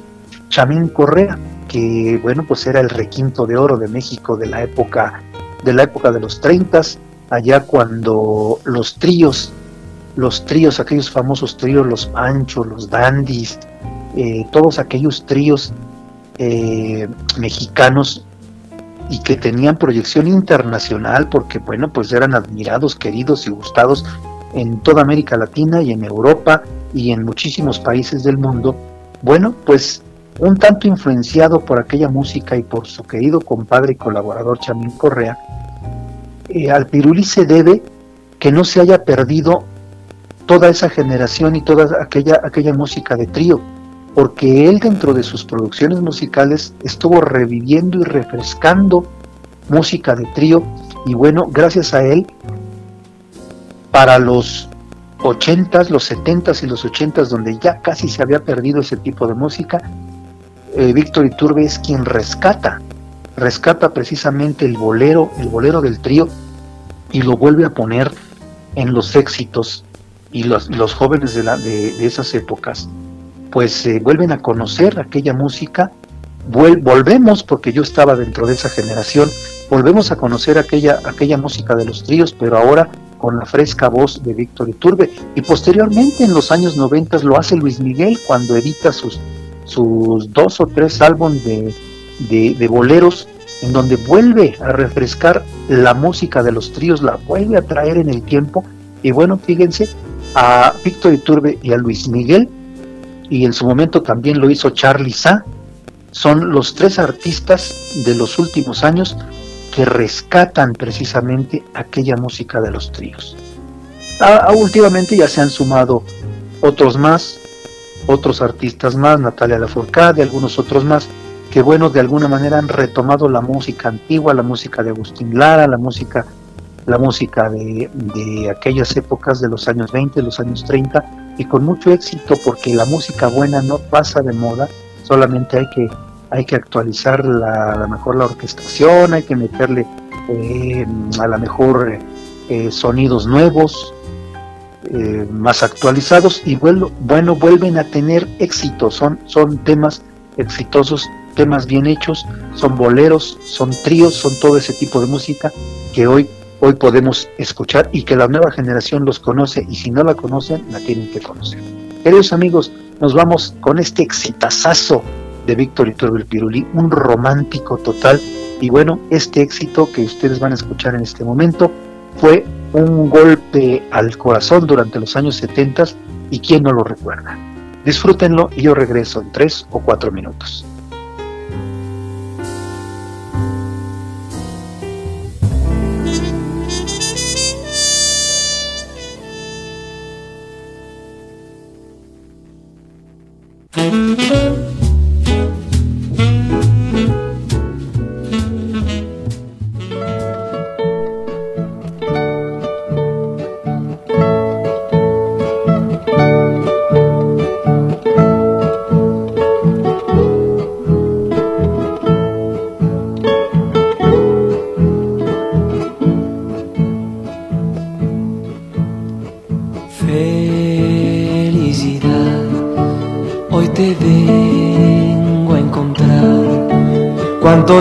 Chamín Correa, que bueno, pues era el requinto de oro de México de la época de la época de los 30, allá cuando los tríos, los tríos, aquellos famosos tríos, los Panchos, los Dandis, eh, todos aquellos tríos eh, mexicanos y que tenían proyección internacional porque, bueno, pues eran admirados, queridos y gustados en toda América Latina y en Europa y en muchísimos países del mundo, bueno, pues un tanto influenciado por aquella música y por su querido compadre y colaborador Chamín Correa, eh, al Pirulí se debe que no se haya perdido toda esa generación y toda aquella, aquella música de trío, porque él dentro de sus producciones musicales estuvo reviviendo y refrescando música de trío y bueno, gracias a él, para los 80s, los 70s y los 80s, donde ya casi se había perdido ese tipo de música, eh, Víctor Iturbe es quien rescata, rescata precisamente el bolero, el bolero del trío, y lo vuelve a poner en los éxitos y los, jóvenes de, esas épocas pues eh, vuelven a conocer aquella música, volvemos, porque yo estaba dentro de esa generación, volvemos a conocer aquella, aquella música de los tríos, pero ahora con la fresca voz de Víctor Iturbe. Y posteriormente, en los años 90, lo hace Luis Miguel cuando edita sus, sus dos o tres álbumes de, de, boleros, en donde vuelve a refrescar la música de los tríos, la vuelve a traer en el tiempo. Y bueno, fíjense, a Víctor Iturbe y a Luis Miguel y en su momento también lo hizo Charlie Sa, son los tres artistas de los últimos años que rescatan precisamente aquella música de los tríos. últimamente ya se han sumado otros más, otros artistas más, Natalia Lafourcade, algunos otros más, que bueno, de alguna manera han retomado la música antigua, la música de Agustín Lara, la música, la música de, aquellas épocas de los años 20, los años 30, y con mucho éxito porque la música buena no pasa de moda, solamente hay que, hay que actualizar la, a lo mejor la orquestación, hay que meterle eh, a lo mejor eh, sonidos nuevos, eh, más actualizados y bueno, bueno, vuelven a tener éxito, son, son temas exitosos, temas bien hechos, son boleros, son tríos, son todo ese tipo de música que hoy hoy podemos escuchar y que la nueva generación los conoce y si no la conocen, la tienen que conocer. Queridos amigos, nos vamos con este exitazazo de Víctor Iturbe Pirulí, un romántico total. Y bueno, este éxito que ustedes van a escuchar en este momento fue un golpe al corazón durante los años 70 y quién no lo recuerda. Disfrútenlo y yo regreso en tres o cuatro minutos.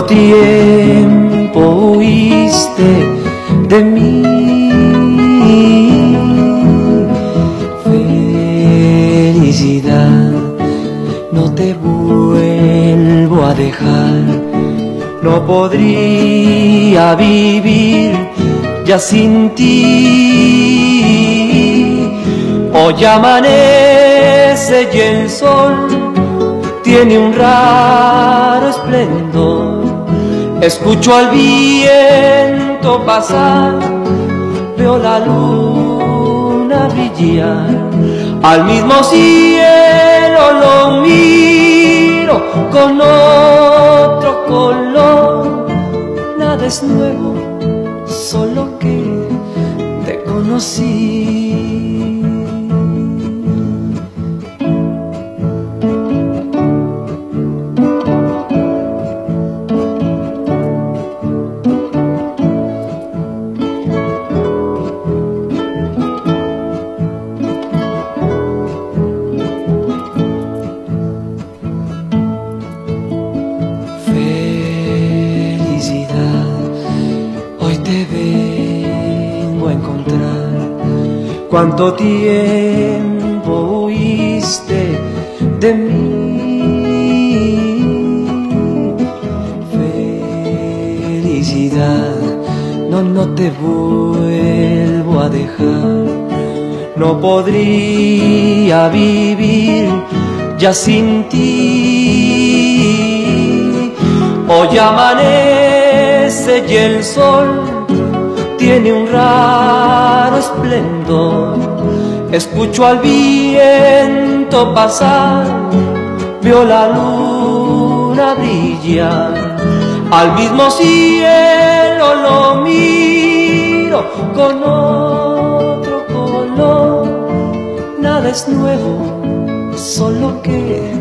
Tiempo huiste de mí. Felicidad, no te vuelvo a dejar. No podría vivir ya sin ti. Hoy amanece y el sol tiene un raro esplendor. Escucho al viento pasar, veo la luna brillar, al mismo cielo lo miro con otro color. Nada es nuevo, solo que te conocí. Cuánto tiempo huiste de mí. Felicidad, no, no te vuelvo a dejar. No podría vivir ya sin ti. Hoy amanece y el sol tiene un raro esplendor. Escucho al viento pasar, veo la luna brillar, al mismo cielo lo miro con otro color. Nada es nuevo, solo que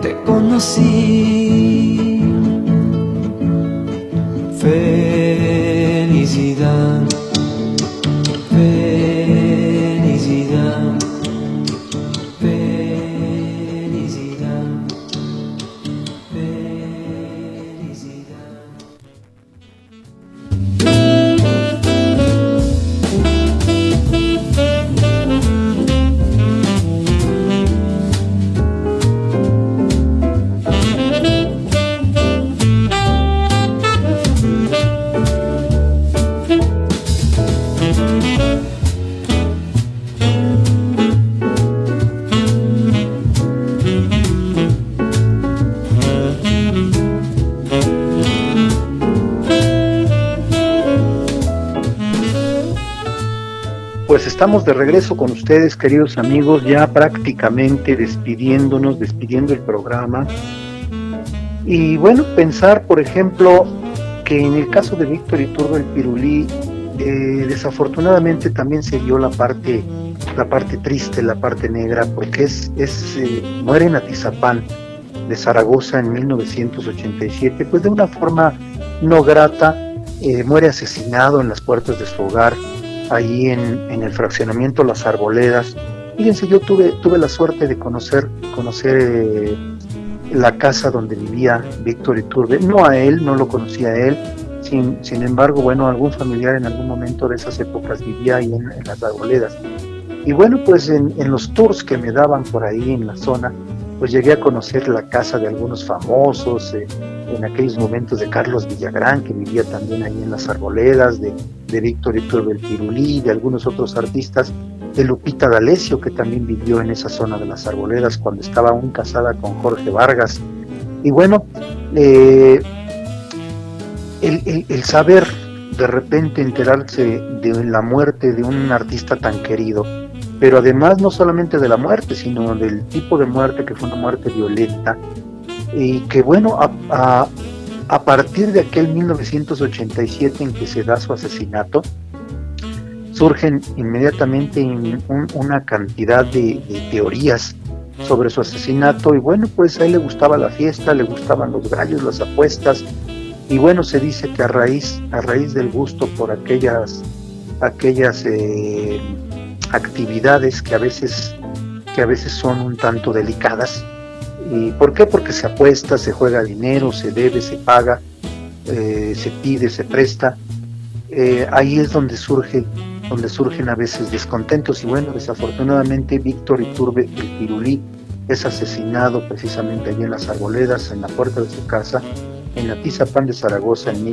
te conocí. Estamos de regreso con ustedes, queridos amigos, ya prácticamente despidiéndonos, despidiendo el programa. Y bueno, pensar, por ejemplo, que en el caso de Víctor Iturbe el Pirulí, eh, desafortunadamente también se dio la parte, la parte triste, la parte negra, porque es, es eh, muere en Atizapán de Zaragoza en 1987, pues de una forma no grata, eh, muere asesinado en las puertas de su hogar ahí en, el fraccionamiento Las Arboledas. Fíjense, yo tuve, tuve la suerte de conocer, conocer eh, la casa donde vivía Víctor Iturbe, no a él, no lo conocía a él, sin, sin embargo, bueno, algún familiar en algún momento de esas épocas vivía ahí en, Las Arboledas. Y bueno, pues en, en, los tours que me daban por ahí en la zona, pues llegué a conocer la casa de algunos famosos, eh, en aquellos momentos de Carlos Villagrán, que vivía también ahí en las arboledas, de, de Víctor Héctor Pirulí, de algunos otros artistas, de Lupita D'Alessio, que también vivió en esa zona de las arboledas cuando estaba aún casada con Jorge Vargas. Y bueno, eh, el, el saber de repente enterarse de la muerte de un artista tan querido, pero además no solamente de la muerte, sino del tipo de muerte que fue una muerte violenta, y que bueno, a, partir de aquel 1987 en que se da su asesinato, surgen inmediatamente una cantidad de, teorías sobre su asesinato. Y bueno, pues a él le gustaba la fiesta, le gustaban los gallos, las apuestas. Y bueno, se dice que a raíz, a raíz del gusto por aquellas, aquellas eh, actividades que a veces que a veces son un tanto delicadas, ¿Y por qué? Porque se apuesta, se juega dinero, se debe, se paga, eh, se pide, se presta. Eh, ahí es donde surge, donde surgen a veces descontentos y bueno, desafortunadamente Víctor Iturbe el Pirulí es asesinado precisamente allí en las arboledas, en la puerta de su casa, en la Tizapán de Zaragoza en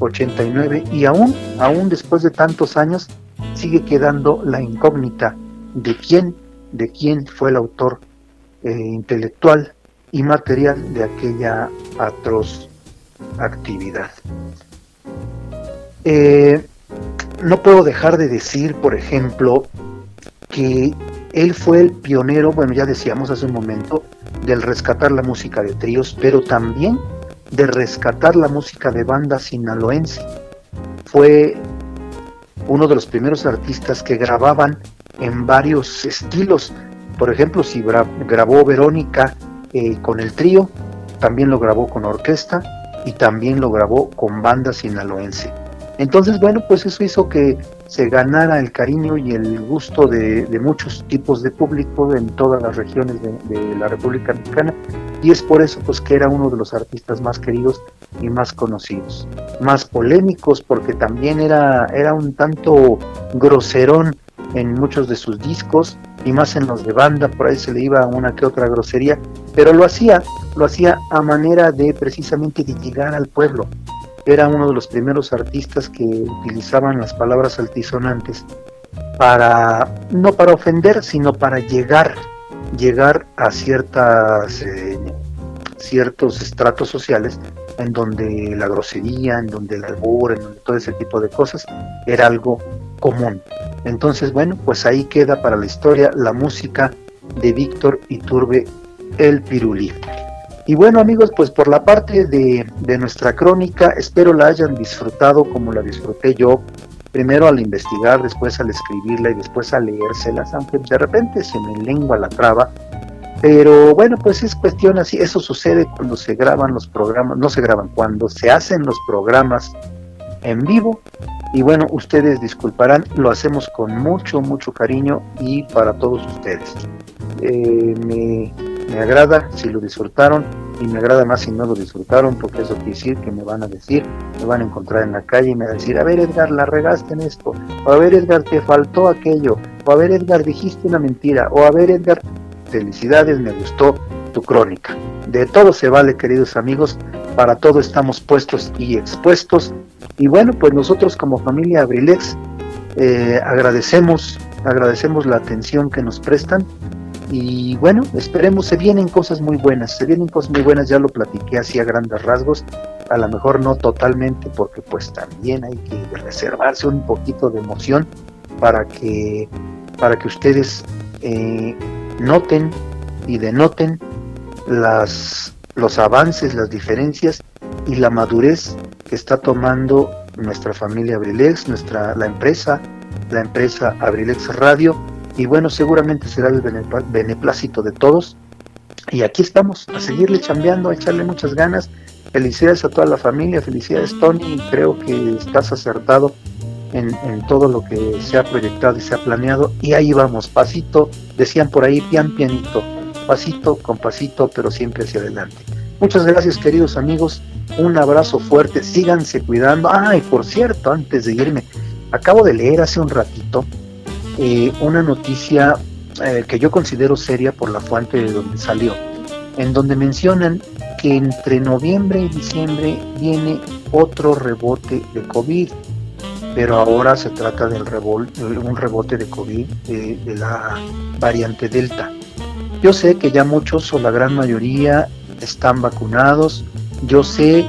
1989 y aún, aún después de tantos años sigue quedando la incógnita de quién, de quién fue el autor eh, intelectual y material de aquella atroz actividad. Eh, no puedo dejar de decir, por ejemplo, que él fue el pionero, bueno, ya decíamos hace un momento, del rescatar la música de tríos, pero también de rescatar la música de banda sinaloense. Fue uno de los primeros artistas que grababan en varios estilos. Por ejemplo, si grabó Verónica eh, con el trío, también lo grabó con orquesta y también lo grabó con banda sinaloense. Entonces, bueno, pues eso hizo que se ganara el cariño y el gusto de, muchos tipos de público en todas las regiones de, la República Mexicana y es por eso pues que era uno de los artistas más queridos y más conocidos, más polémicos porque también era, era un tanto groserón en muchos de sus discos y más en los de banda, por ahí se le iba una que otra grosería, pero lo hacía, lo hacía a manera de precisamente de llegar al pueblo, era uno de los primeros artistas que utilizaban las palabras altisonantes para, no para ofender, sino para llegar, llegar a ciertas, eh, ciertos estratos sociales en donde la grosería, en donde el albur, en donde todo ese tipo de cosas era algo común. Entonces, bueno, pues ahí queda para la historia la música de Víctor Iturbe el Pirulí. Y bueno amigos, pues por la parte de, nuestra crónica, espero la hayan disfrutado como la disfruté yo, primero al investigar, después al escribirla y después al leérselas, aunque de repente se me lengua la traba, pero bueno, pues es cuestión así, eso sucede cuando se graban los programas, no se graban, cuando se hacen los programas en vivo, y bueno, ustedes disculparán, lo hacemos con mucho, mucho cariño y para todos ustedes. Eh, me agrada si lo disfrutaron y me agrada más si no lo disfrutaron, porque eso quiere decir que me van a decir, me van a encontrar en la calle y me van a decir, a ver Edgar, la regaste en esto, o a ver Edgar, te faltó aquello, o a ver Edgar, dijiste una mentira, o a ver Edgar, felicidades, me gustó tu crónica. De todo se vale, queridos amigos, para todo estamos puestos y expuestos. Y bueno, pues nosotros como familia Abrilex eh, agradecemos, agradecemos la atención que nos prestan y bueno, esperemos, se vienen cosas muy buenas, se vienen cosas muy buenas, ya lo platiqué así a grandes rasgos, a lo mejor no totalmente, porque pues también hay que reservarse un poquito de emoción para que, para que ustedes eh, noten y denoten las, los avances, las diferencias y la madurez que está tomando nuestra familia Abrilex, nuestra, la empresa, la empresa Abrilex Radio, y bueno, seguramente será el beneplácito de todos. Y aquí estamos, a seguirle chambeando, a echarle muchas ganas. Felicidades a toda la familia, felicidades Tony, creo que estás acertado en, todo lo que se ha proyectado y se ha planeado. Y ahí vamos, pasito, decían por ahí, pian pianito, pasito con pasito, pero siempre hacia adelante. Muchas gracias queridos amigos, un abrazo fuerte, síganse cuidando. Ay, por cierto, antes de irme, acabo de leer hace un ratito eh, una noticia eh, que yo considero seria por la fuente de donde salió, en donde mencionan que entre noviembre y diciembre viene otro rebote de COVID, pero ahora se trata de un rebote de COVID de, de la variante Delta. Yo sé que ya muchos o la gran mayoría están vacunados, yo sé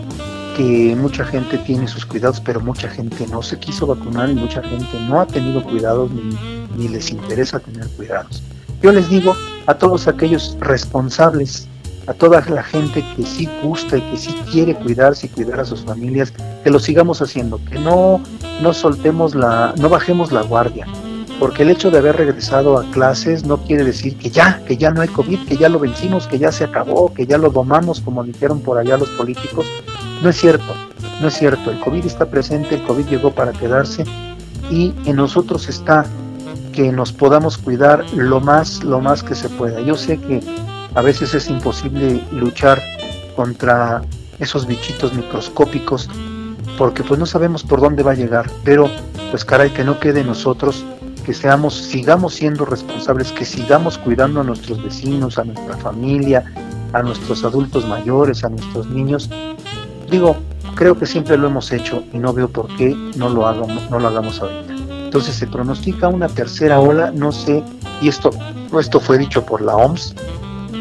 mucha gente tiene sus cuidados, pero mucha gente no se quiso vacunar y mucha gente no ha tenido cuidados ni ni les interesa tener cuidados. Yo les digo a todos aquellos responsables, a toda la gente que sí gusta y que sí quiere cuidarse y cuidar a sus familias, que lo sigamos haciendo, que no, no soltemos la, no bajemos la guardia, porque el hecho de haber regresado a clases no quiere decir que ya, que ya no hay COVID, que ya lo vencimos, que ya se acabó, que ya lo domamos, como dijeron por allá los políticos. No es cierto, no es cierto. El COVID está presente, el COVID llegó para quedarse y en nosotros está que nos podamos cuidar lo más, lo más que se pueda. Yo sé que a veces es imposible luchar contra esos bichitos microscópicos porque pues no sabemos por dónde va a llegar, pero pues caray que no quede nosotros que seamos, sigamos siendo responsables, que sigamos cuidando a nuestros vecinos, a nuestra familia, a nuestros adultos mayores, a nuestros niños. Digo, creo que siempre lo hemos hecho y no veo por qué no lo hagamos, no lo hagamos ahorita. Entonces se pronostica una tercera ola, no sé Y esto, esto fue dicho por la OMS,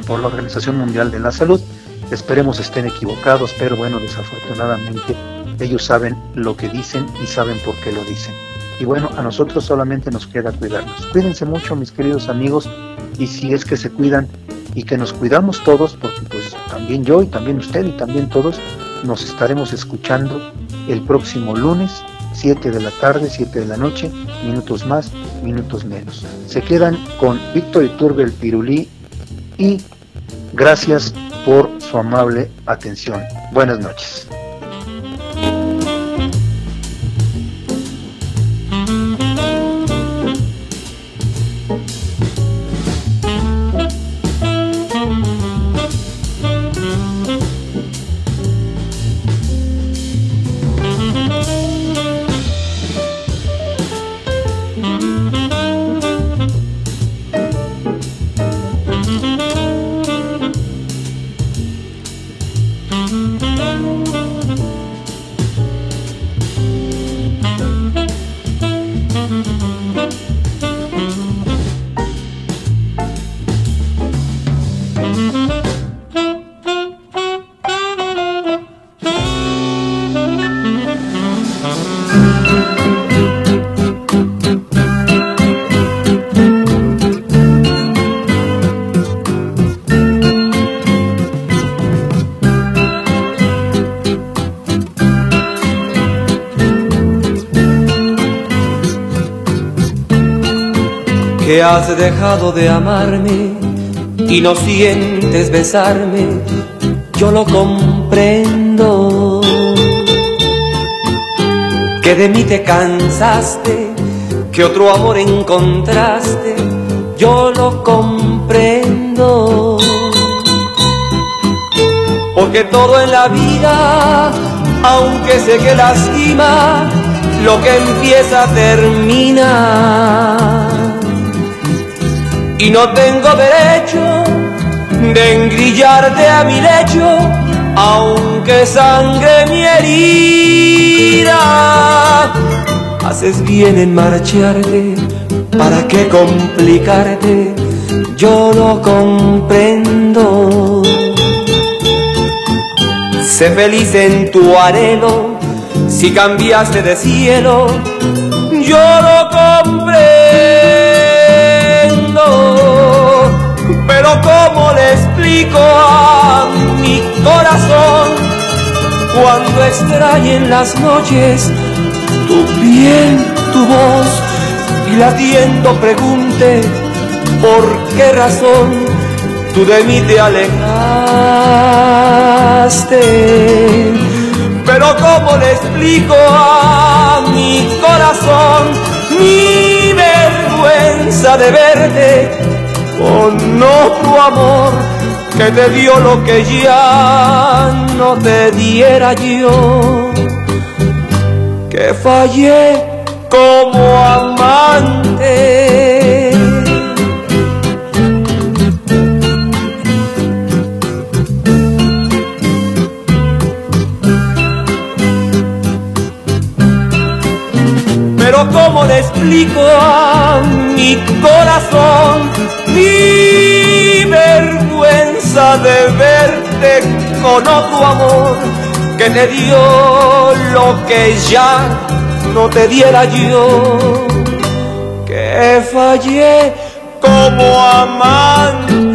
por la Organización Mundial de la Salud. Esperemos estén equivocados, pero bueno, desafortunadamente ellos saben lo que dicen y saben por qué lo dicen. Y bueno, a nosotros solamente nos queda cuidarnos. Cuídense mucho, mis queridos amigos, y si es que se cuidan y que nos cuidamos todos, porque pues también yo y también usted y también todos nos estaremos escuchando el próximo lunes, 7 de la tarde, 7 de la noche, minutos más, minutos menos. Se quedan con Víctor Iturbe el Pirulí y gracias por su amable atención. Buenas noches. Has dejado de amarme y no sientes besarme, yo lo comprendo. Que de mí te cansaste, que otro amor encontraste, yo lo comprendo. Porque todo en la vida, aunque sé que lastima, lo que empieza termina y no tengo derecho de engrillarte a mi lecho, aunque sangre mi herida. Haces bien en marcharte, ¿para qué complicarte? Yo lo comprendo. Sé feliz en tu anhelo, si cambiaste de cielo, yo lo comprendo. Pero ¿cómo le explico a mi corazón cuando extrañe en las noches tu piel, tu voz y latiendo pregunte por qué razón tú de mí te alejaste? Pero ¿cómo le explico a mi corazón mi vergüenza de verte con otro amor que te dio lo que ya no te diera yo? Que fallé como amante. Pero ¿cómo le explico a mi corazón mi vergüenza de verte con otro amor que te dio lo que ya no te diera yo? Que fallé como amante.